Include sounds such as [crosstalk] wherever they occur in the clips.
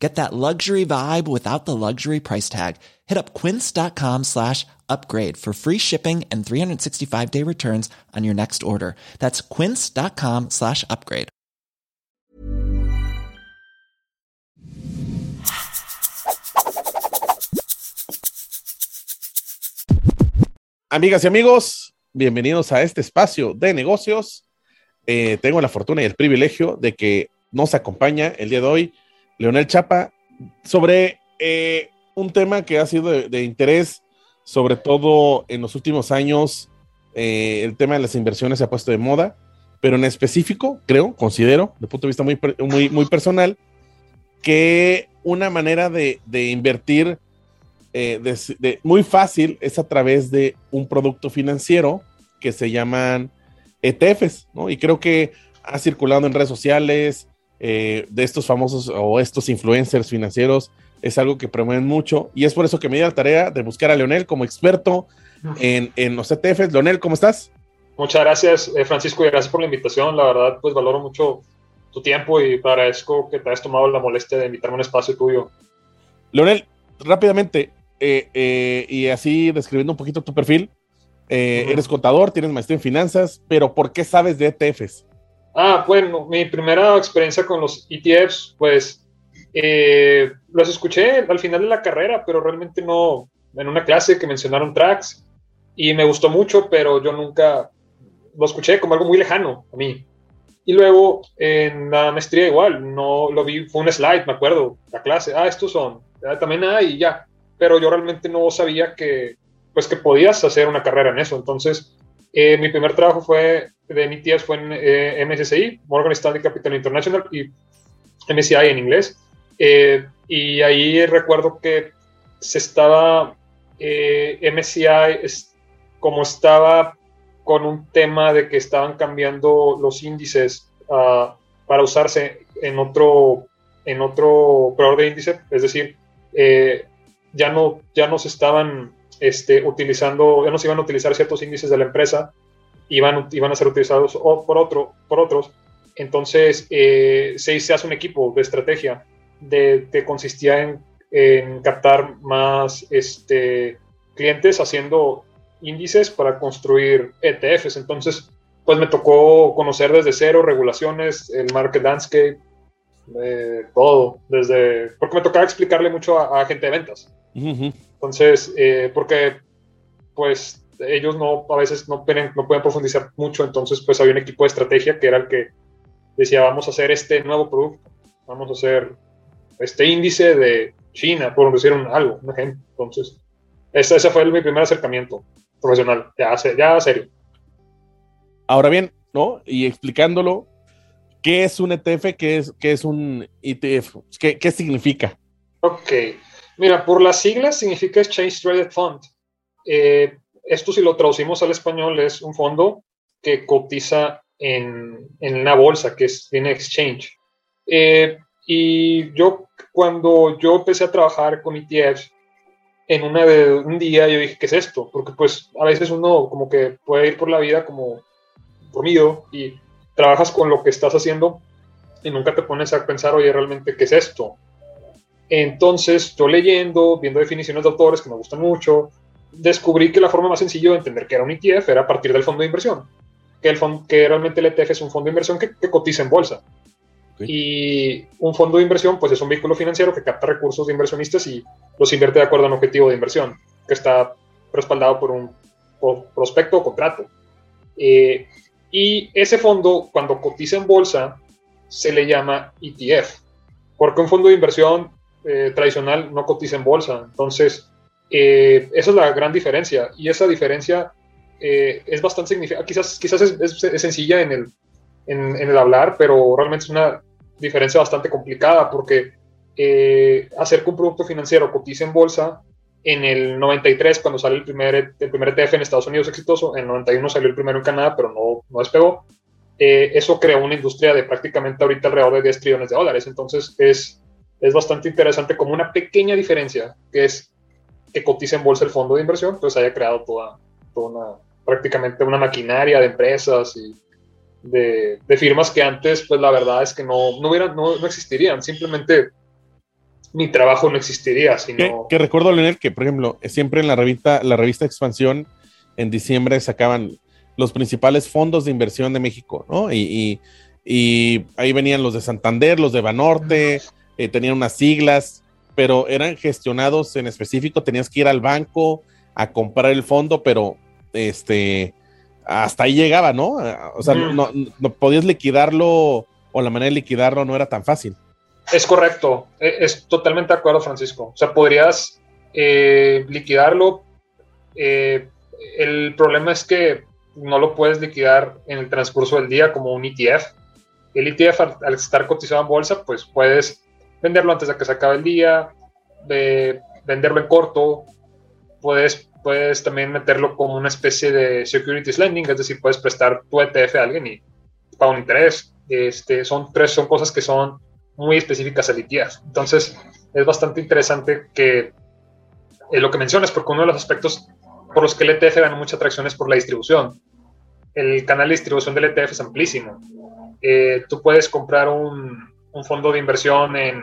Get that luxury vibe without the luxury price tag. Hit up quince.com slash upgrade for free shipping and 365 day returns on your next order. That's quince.com slash upgrade. Amigas y amigos, bienvenidos a este espacio de negocios. Eh, tengo la fortuna y el privilegio de que nos acompaña el día de hoy Leonel Chapa sobre eh, un tema que ha sido de, interés, sobre todo en los últimos años. Eh, el tema de las inversiones se ha puesto de moda, pero en específico, creo, considero, de punto de vista muy, muy, muy personal, que una manera de, invertir muy fácil es a través de un producto financiero que se llaman ETFs, ¿no? Y creo que ha circulado en redes sociales eh, de estos famosos o estos influencers financieros, es algo que promueven mucho y es por eso que me di la tarea de buscar a Leonel como experto en, en los ETFs. Leonel, ¿cómo estás? Muchas gracias, eh, Francisco, y gracias por la invitación. La verdad, pues valoro mucho tu tiempo y agradezco que te hayas tomado la molestia de invitarme a un espacio tuyo. Leonel, rápidamente, eh, y así describiendo un poquito tu perfil, eh, eres contador, tienes maestría en finanzas, pero ¿por qué sabes de ETFs? Ah, bueno, mi primera experiencia con los ETFs, pues eh, los escuché al final de la carrera, pero realmente no, en una clase que mencionaron tracks y me gustó mucho, pero yo nunca lo escuché como algo muy lejano a mí. Y luego en la maestría igual, no lo vi, fue un slide, me acuerdo, la clase, ah, estos son, también hay y ya, pero yo realmente no sabía que pues que podías hacer una carrera en eso. Entonces, eh, mi primer trabajo fue de mi tía fue en eh, MSCI, Morgan Stanley Capital International y MSCI en inglés. Eh, y ahí recuerdo que se estaba, MSCI como estaba con un tema de que estaban cambiando los índices ah, para usarse en otro, en otro proveedor de índice, es decir, ya, no, ya no se estaban este, utilizando, ya no se iban a utilizar ciertos índices de la empresa, iban, iban a ser utilizados por, otro, por otros. Entonces, eh, se, se, hace un equipo de estrategia de, que consistía en, en captar más este, clientes haciendo índices para construir ETFs. Entonces, pues me tocó conocer desde cero regulaciones, el market landscape, eh, todo, desde, porque me tocaba explicarle mucho a, a gente de ventas. Entonces, eh, porque pues ellos no, a veces no pueden, no pueden profundizar mucho, entonces pues había un equipo de estrategia que era el que decía, vamos a hacer este nuevo producto, vamos a hacer este índice de China, por decir un, algo, un ejemplo. Entonces, ese, ese fue mi primer acercamiento profesional, ya, ya serio. Ahora bien, ¿no? Y explicándolo, ¿qué es un ETF? ¿Qué es, qué es un ETF? ¿Qué, ¿Qué significa? Ok, Mira, por las siglas significa Exchange Traded Fund. Eh, esto si lo traducimos al español es un fondo que cotiza en, en una bolsa, que es en exchange. Eh, y yo, cuando yo empecé a trabajar con ETFs, en una un día yo dije, ¿qué es esto? Porque pues a veces uno como que puede ir por la vida como dormido y trabajas con lo que estás haciendo y nunca te pones a pensar, oye, realmente, ¿qué es esto? Entonces, yo leyendo, viendo definiciones de autores que me gustan mucho, descubrí que la forma más sencilla de entender que era un ETF era a partir del fondo de inversión, que, el fondo, que realmente el ETF es un fondo de inversión que, cotiza en bolsa. Y un fondo de inversión, pues es un vehículo financiero que capta recursos de inversionistas y los invierte de acuerdo a un objetivo de inversión, que está respaldado por un prospecto o contrato. Eh, y ese fondo, cuando cotiza en bolsa, se le llama ETF, porque un fondo de inversión eh, tradicional no cotiza en bolsa. Entonces, eh, esa es la gran diferencia. Y esa diferencia eh, es bastante significativa. Quizás, quizás es, sencilla en el, en, el, hablar, pero realmente es una diferencia bastante complicada porque hacer que un producto financiero cotice en bolsa, en el 93, cuando sale el primer, el primer ETF en Estados Unidos exitoso, en el 91 salió el primero en Canadá, pero no, no despegó. eh, eso creó una industria de prácticamente ahorita alrededor de 10 trillones de dólares. Entonces es, es bastante interesante como una pequeña diferencia, que es que cotiza en bolsa el fondo de inversión, pues haya creado toda, toda una, prácticamente una maquinaria de empresas y de, de, firmas que antes, pues la verdad es que no, no, hubieran, no, no existirían. Simplemente mi trabajo no existiría. Sino... Que, recuerdo, Leonel, que por ejemplo, siempre en la revista, la revista Expansión, en diciembre sacaban los principales fondos de inversión de México, ¿no? Y, y, ahí venían los de Santander, los de Banorte, eh, tenían unas siglas, pero eran gestionados en específico, tenías que ir al banco a comprar el fondo, pero este, hasta ahí llegaba, ¿no? O sea, no, no podías liquidarlo o la manera de liquidarlo no era tan fácil. Es correcto, e, es, totalmente de acuerdo, Francisco. O sea, podrías eh, liquidarlo. Eh, el problema es que no lo puedes liquidar en el transcurso del día como un ETF. El ETF, al, estar cotizado en bolsa, pues puedes venderlo antes de que se acabe el día, venderlo en corto, puedes, puedes también meterlo como una especie de securities lending, es decir, puedes prestar tu ETF a alguien y pagar un interés. Este, son tres son cosas que son muy específicas al ETF. Entonces, es bastante interesante que eh, lo que mencionas, porque uno de los aspectos por los que el ETF gana mucha atracción es por la distribución. El canal de distribución del ETF es amplísimo. Eh, tú puedes comprar un, un, fondo de inversión en,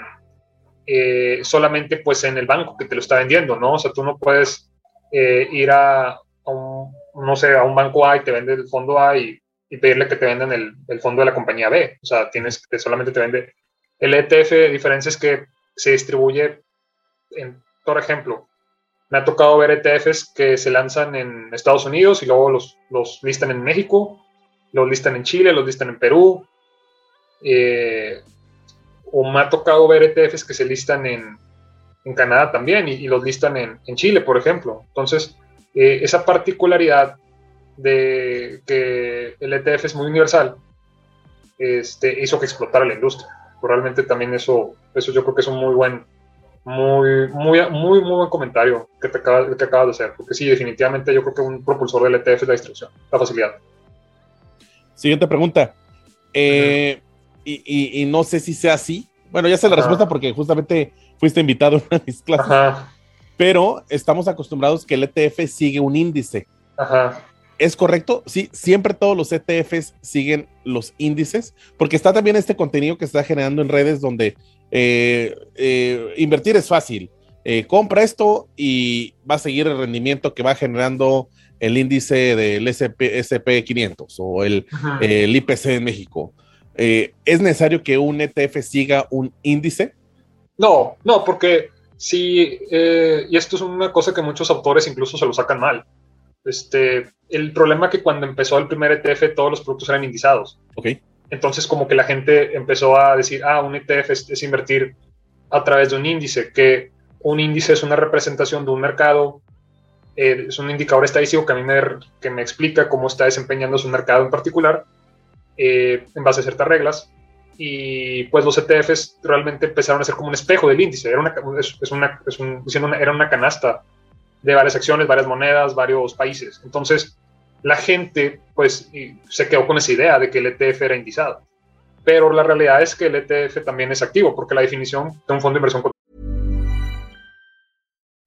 eh, solamente pues en el banco que te lo está vendiendo, ¿no? O sea, tú no puedes ir a, un, no sé, a un banco A y te vende el fondo A y, pedirle que te vendan el, el, fondo de la compañía B. O sea, tienes que solamente te vende el ETF, de diferencia es que se distribuye, por ejemplo, me ha tocado ver ETFs que se lanzan en Estados Unidos y luego los, los listan en México, los listan en Chile, los listan en Perú. Eh, o me ha tocado ver ETFs que se listan en, en Canadá también y, los listan en, en, Chile, por ejemplo. Entonces, eh, esa particularidad de que el ETF es muy universal este, hizo que explotara la industria realmente también eso, eso yo creo que es un muy buen, muy, muy, muy, muy buen comentario que te acabas, que acabas de hacer, porque sí, definitivamente yo creo que un propulsor del ETF es la distribución, la facilidad. Siguiente pregunta. Eh, y, y, no sé si sea así. Bueno, ya sé la respuesta porque justamente fuiste invitado a una de mis clases. Pero estamos acostumbrados que el ETF sigue un índice. Ajá. ¿Es correcto? Sí, siempre todos los ETFs siguen los índices, porque está también este contenido que está generando en redes donde eh, eh, invertir es fácil. Eh, compra esto y va a seguir el rendimiento que va generando el índice del SP, SP500 o el, el, IPC en México. ¿Es necesario que un ETF siga un índice? No, no, porque sí, y esto es una cosa que muchos autores incluso se lo sacan mal este, el problema que cuando empezó el primer ETF todos los productos eran indizados. Entonces como que la gente empezó a decir, ah, un ETF es, invertir a través de un índice, que un índice es una representación de un mercado, eh, es un indicador estadístico que a mí me, que me explica cómo está desempeñando su mercado en particular eh, en base a ciertas reglas. Y pues los ETFs realmente empezaron a ser como un espejo del índice, era una, es, una, era una canasta de varias acciones, varias monedas, varios países. Entonces, la gente pues se quedó con esa idea de que el ETF era indizado. Pero la realidad es que el ETF también es activo porque la definición de un fondo de inversión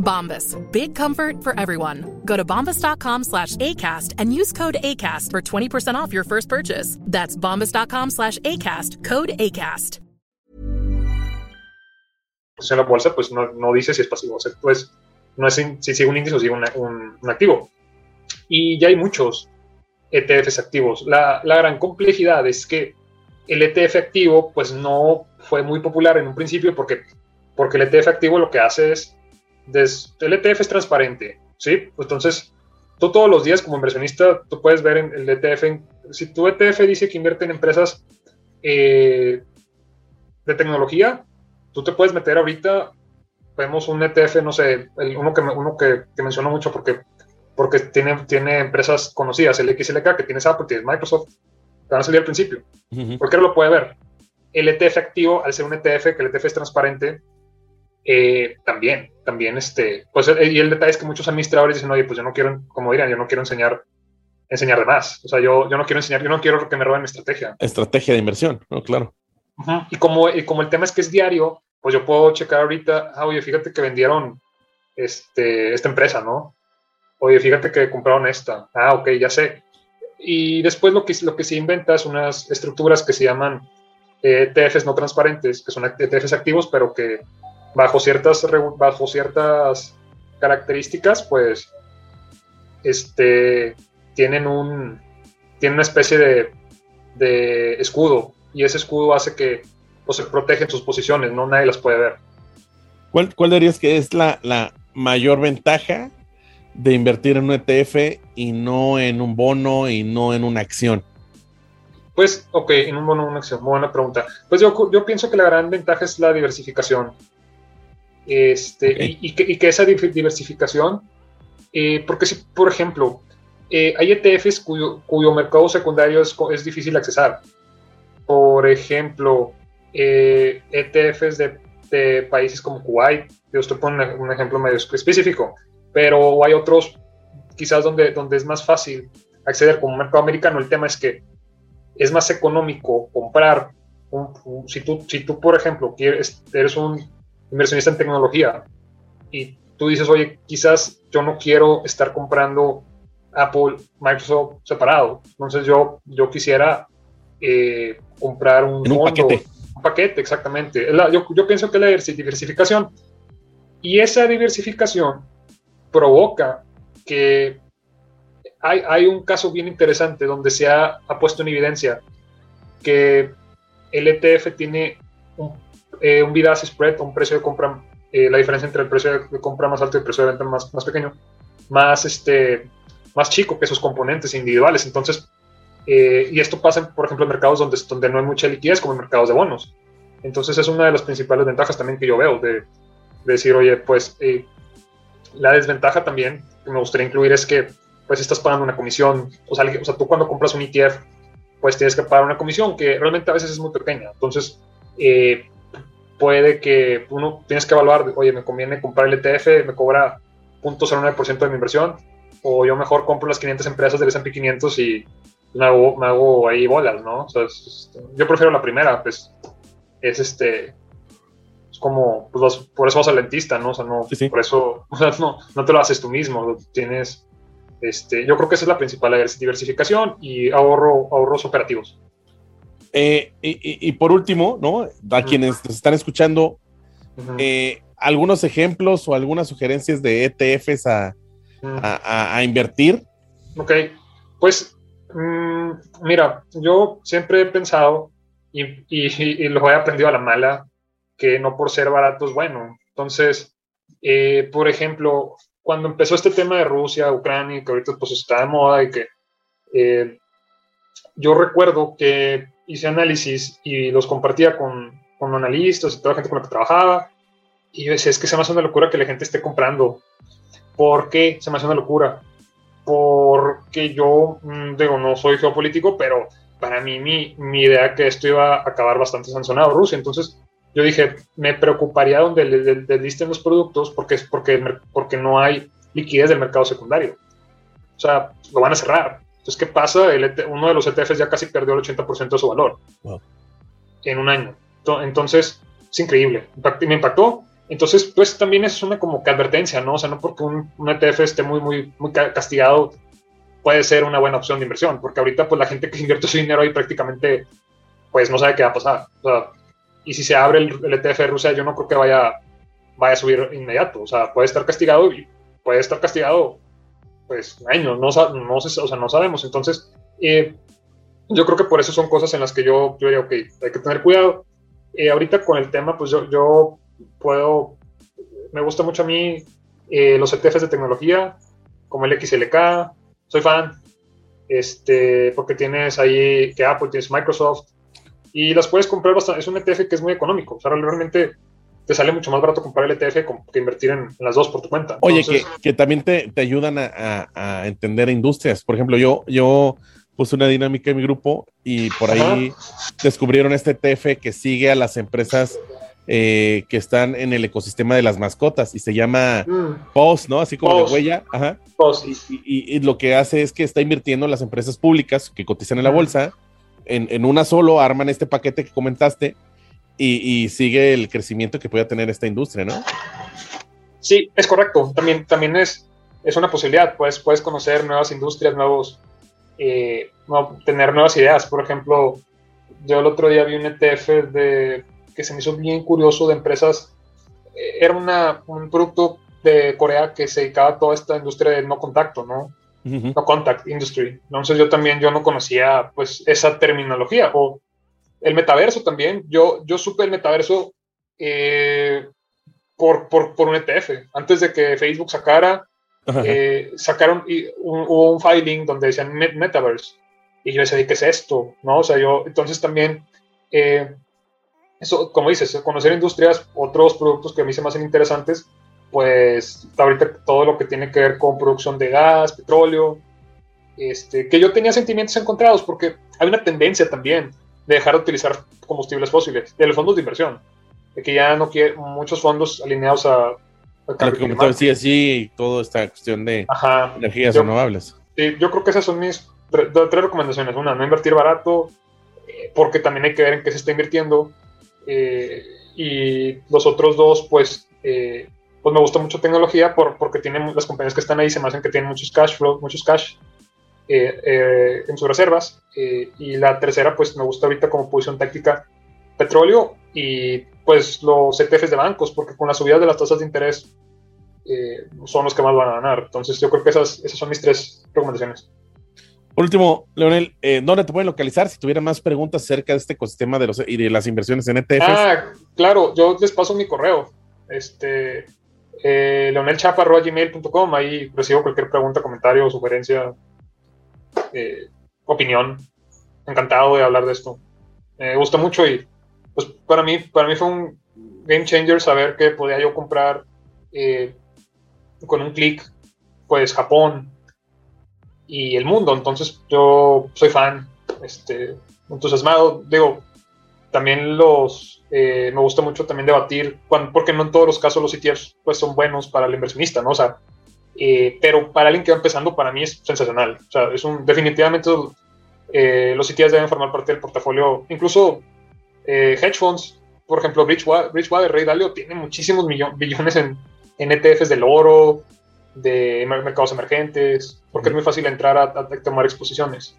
Bombas, big comfort for everyone. Go to bombas.com slash ACAST and use code ACAST for 20% off your first purchase. That's bombas.com slash ACAST, code ACAST. En la bolsa, pues no, no dice si es pasivo o pues no es si sigue un índice o sigue un, activo. Y ya hay muchos ETFs activos. La, la, gran complejidad es que el ETF activo pues no fue muy popular en un principio porque, porque el ETF activo lo que hace es, el ETF es transparente, ¿sí? Entonces, tú todos los días como inversionista, tú puedes ver en el ETF, si tu ETF dice que invierte en empresas eh, de tecnología, tú te puedes meter ahorita, vemos un ETF, no sé, el, uno, que, uno que, que menciono mucho porque, porque tiene, tiene empresas conocidas, el XLK, que tienes Apple, tienes Microsoft, te van a salir al principio. ¿Por qué no lo puede ver? El ETF activo, al ser un ETF, que el ETF es transparente, eh, también, también, este, pues, eh, y el detalle es que muchos administradores dicen, oye, pues yo no quiero, como dirán, yo no quiero enseñar, enseñar de más. O sea, yo, yo no quiero enseñar, yo no quiero que me roben mi estrategia. Estrategia de inversión, ¿no? Claro. Y como, como el tema es que es diario, pues yo puedo checar ahorita, ah, oye, fíjate que vendieron este, esta empresa, ¿no? Oye, fíjate que compraron esta. Ah, ok, ya sé. Y después lo que, lo que se inventa es unas estructuras que se llaman ETFs no transparentes, que son ETFs activos, pero que bajo ciertas, bajo ciertas características, pues, este, tienen un, tienen una especie de, de escudo y ese escudo hace que pues, se protegen sus posiciones, no nadie las puede ver. ¿Cuál, cuál dirías que es la, la mayor ventaja de invertir en un ETF y no en un bono y no en una acción? Pues, ok, en un bono una acción, buena pregunta. Pues yo, yo, pienso que la gran ventaja es la diversificación. Este, y, que, y, que, esa diversificación, eh, porque si, por ejemplo, eh, hay ETFs cuyo, cuyo, mercado secundario es, es, difícil accesar. Por ejemplo, eh, ETFs de, de, países como Kuwait, yo estoy poniendo un ejemplo medio específico, pero hay otros quizás donde, donde es más fácil acceder como mercado americano. El tema es que es más económico comprar, un, si, tú, si tú, por ejemplo, quieres, eres un inversionista en tecnología y tú dices, oye, quizás yo no quiero estar comprando Apple, Microsoft separado. Entonces yo, yo quisiera eh, comprar un, un paquete. Un paquete, exactamente. yo, yo pienso que la diversificación y esa diversificación provoca que hay, hay, un caso bien interesante donde se ha, ha, puesto en evidencia que el ETF tiene un, eh, un bid spread, un precio de compra, eh, la diferencia entre el precio de compra más alto y el precio de venta más, más pequeño, más, este, más chico que esos componentes individuales. Entonces, eh, y esto pasa, por ejemplo, en mercados donde, donde no hay mucha liquidez, como en mercados de bonos. Entonces, es una de las principales ventajas también que yo veo de, de decir, oye, pues eh, la desventaja también que me gustaría incluir es que pues estás pagando una comisión, o sea, o sea, tú cuando compras un ETF, pues tienes que pagar una comisión que realmente a veces es muy pequeña. Entonces, eh, puede que uno tienes que evaluar, oye, me conviene comprar el ETF, me cobra 0.09% de mi inversión, o yo mejor compro las 500 empresas del S&P 500 y me hago, me hago ahí bolas, ¿no? O sea, yo prefiero la primera, pues es este, como, pues por eso vas al dentista, ¿no? O sea, no, por eso, [laughs] o sea, no, no te lo haces tú mismo, tienes, este, yo creo que esa es la principal diversificación y ahorro, ahorros operativos. Eh, y, y, por último, ¿no? A quienes nos están escuchando, eh, algunos ejemplos o algunas sugerencias de ETFs a, a, a, invertir. Ok, pues mmm, mira, yo siempre he pensado y, y, y, lo he aprendido a la mala que no por ser barato es bueno. Entonces, eh, por ejemplo, cuando empezó este tema de Rusia, Ucrania, que ahorita pues está de moda y que eh, yo recuerdo que hice análisis y los compartía con, con, analistas y toda la gente con la que trabajaba y yo decía, es que se me hace una locura que la gente esté comprando. ¿Por qué se me hace una locura? Porque yo, mm, digo, no soy geopolítico, pero para mí mi, mi idea que esto iba a acabar bastante sancionado Rusia. Entonces, yo dije, me preocuparía donde le, listen los productos porque, es porque, porque no hay liquidez del mercado secundario. O sea, lo van a cerrar. Entonces, ¿qué pasa? El, e uno de los ETFs ya casi perdió el 80% de su valor en un año. Entonces, es increíble. Me impactó. Entonces, pues también es una como que advertencia, ¿no? O sea, no porque un, un ETF esté muy, muy, muy castigado puede ser una buena opción de inversión, porque ahorita pues la gente que invierte su dinero ahí prácticamente pues no sabe qué va a pasar. O sea, y si se abre el, ETF de Rusia, yo no creo que vaya, vaya a subir inmediato. O sea, puede estar castigado y puede estar castigado, pues, años, no, no, o sea, no sabemos. Entonces, eh, yo creo que por eso son cosas en las que yo, yo diría, ok, hay que tener cuidado. Eh, ahorita con el tema, pues yo, yo puedo, me gusta mucho a mí eh, los ETFs de tecnología, como el XLK, soy fan, este, porque tienes ahí que Apple, tienes Microsoft, y las puedes comprar bastante, es un ETF que es muy económico, o sea, realmente te sale mucho más barato comprar el ETF que invertir en, las dos por tu cuenta. Oye, que, que, también te, te ayudan a, a, entender industrias. Por ejemplo, yo, yo puse una dinámica en mi grupo y por ahí descubrieron este ETF que sigue a las empresas eh, que están en el ecosistema de las mascotas y se llama mm. POS, ¿no? Así como de huella. Ajá. POS. Y, y, lo que hace es que está invirtiendo en las empresas públicas que cotizan en la bolsa. En, en una solo arman este paquete que comentaste y, y, sigue el crecimiento que pueda tener esta industria, ¿no? Sí, es correcto. También, también es, es una posibilidad. Puedes, puedes conocer nuevas industrias, nuevos, eh, tener nuevas ideas. Por ejemplo, yo el otro día vi un ETF de que se me hizo bien curioso de empresas. Eh, era una, un producto de Corea que se dedicaba a toda esta industria de no contacto, ¿no? No contact industry. Entonces yo también yo no conocía pues esa terminología o el metaverso también. Yo, yo supe el metaverso eh, por, por, por, un ETF. Antes de que Facebook sacara, eh, sacaron un, un, filing donde decían metaverse. Y yo decía, ¿qué es esto? ¿No? O sea, yo, entonces también eso, como dices, conocer industrias, otros productos que a mí se me hacen interesantes, pues ahorita todo lo que tiene que ver con producción de gas, petróleo, este, que yo tenía sentimientos encontrados porque hay una tendencia también de dejar de utilizar combustibles fósiles, de los fondos de inversión, de que ya no quiere muchos fondos alineados a... a sí, así, toda esta cuestión de energías renovables. Sí, yo creo que esas son mis tres recomendaciones. Una, no invertir barato, eh, porque también hay que ver en qué se está invirtiendo. Eh, y los otros dos, pues, eh, pues me gusta mucho tecnología por, porque tienen las compañías que están ahí se me hacen que tienen muchos cash flow, muchos cash eh, en sus reservas. y la tercera, pues me gusta ahorita como posición táctica petróleo y pues los ETFs de bancos, porque con la subida de las tasas de interés son los que más van a ganar. Entonces yo creo que esas, esas son mis tres recomendaciones. Por último, Leonel, eh, ¿dónde te pueden localizar si tuviera más preguntas acerca de este ecosistema de los, y de las inversiones en ETFs? Ah, claro, yo les paso mi correo, este, eh, leonelchapa.gmail.com, ahí recibo cualquier pregunta, comentario, sugerencia, eh, opinión. Encantado de hablar de esto. Me gusta mucho y pues para mí, para mí fue un game changer saber que podía yo comprar eh, con un clic, pues Japón, y el mundo. Entonces yo soy fan, este, entusiasmado. Digo, también los, eh, me gusta mucho también debatir, porque no en todos los casos los ETFs pues, son buenos para el inversionista, ¿no? O sea, eh, pero para alguien que va empezando, para mí es sensacional. O sea, es un, definitivamente eh, los ETFs deben formar parte del portafolio, incluso hedge funds, por ejemplo, Bridgewater, Bridgewater Ray Dalio tiene muchísimos billones en, en ETFs del oro, de mercados emergentes, porque es muy fácil entrar a, tomar exposiciones.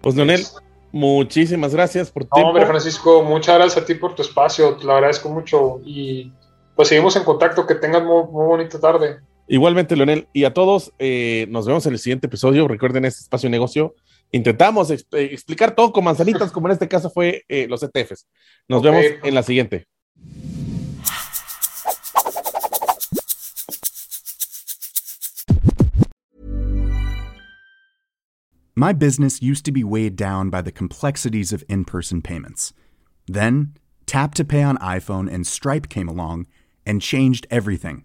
Pues Leonel, muchísimas gracias por tu no, Hombre, Francisco, muchas gracias a ti por tu espacio, te lo agradezco mucho y pues seguimos en contacto, que tengan muy, bonita tarde. Igualmente, Leonel, y a todos, eh, nos vemos en el siguiente episodio. Recuerden este espacio de negocio. Intentamos eh, explicar todo con manzanitas, como en este caso fue eh, los ETFs. Nos vemos en la siguiente. My business used to be weighed down by the complexities of in person payments. Then, Tap to Pay on iPhone and Stripe came along and changed everything.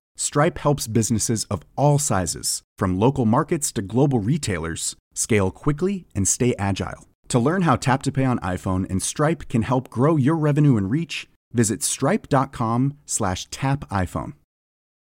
Stripe helps businesses of all sizes, from local markets to global retailers, scale quickly and stay agile. To learn how Tap to Pay on iPhone and Stripe can help grow your revenue and reach, visit stripe.com/tapiphone.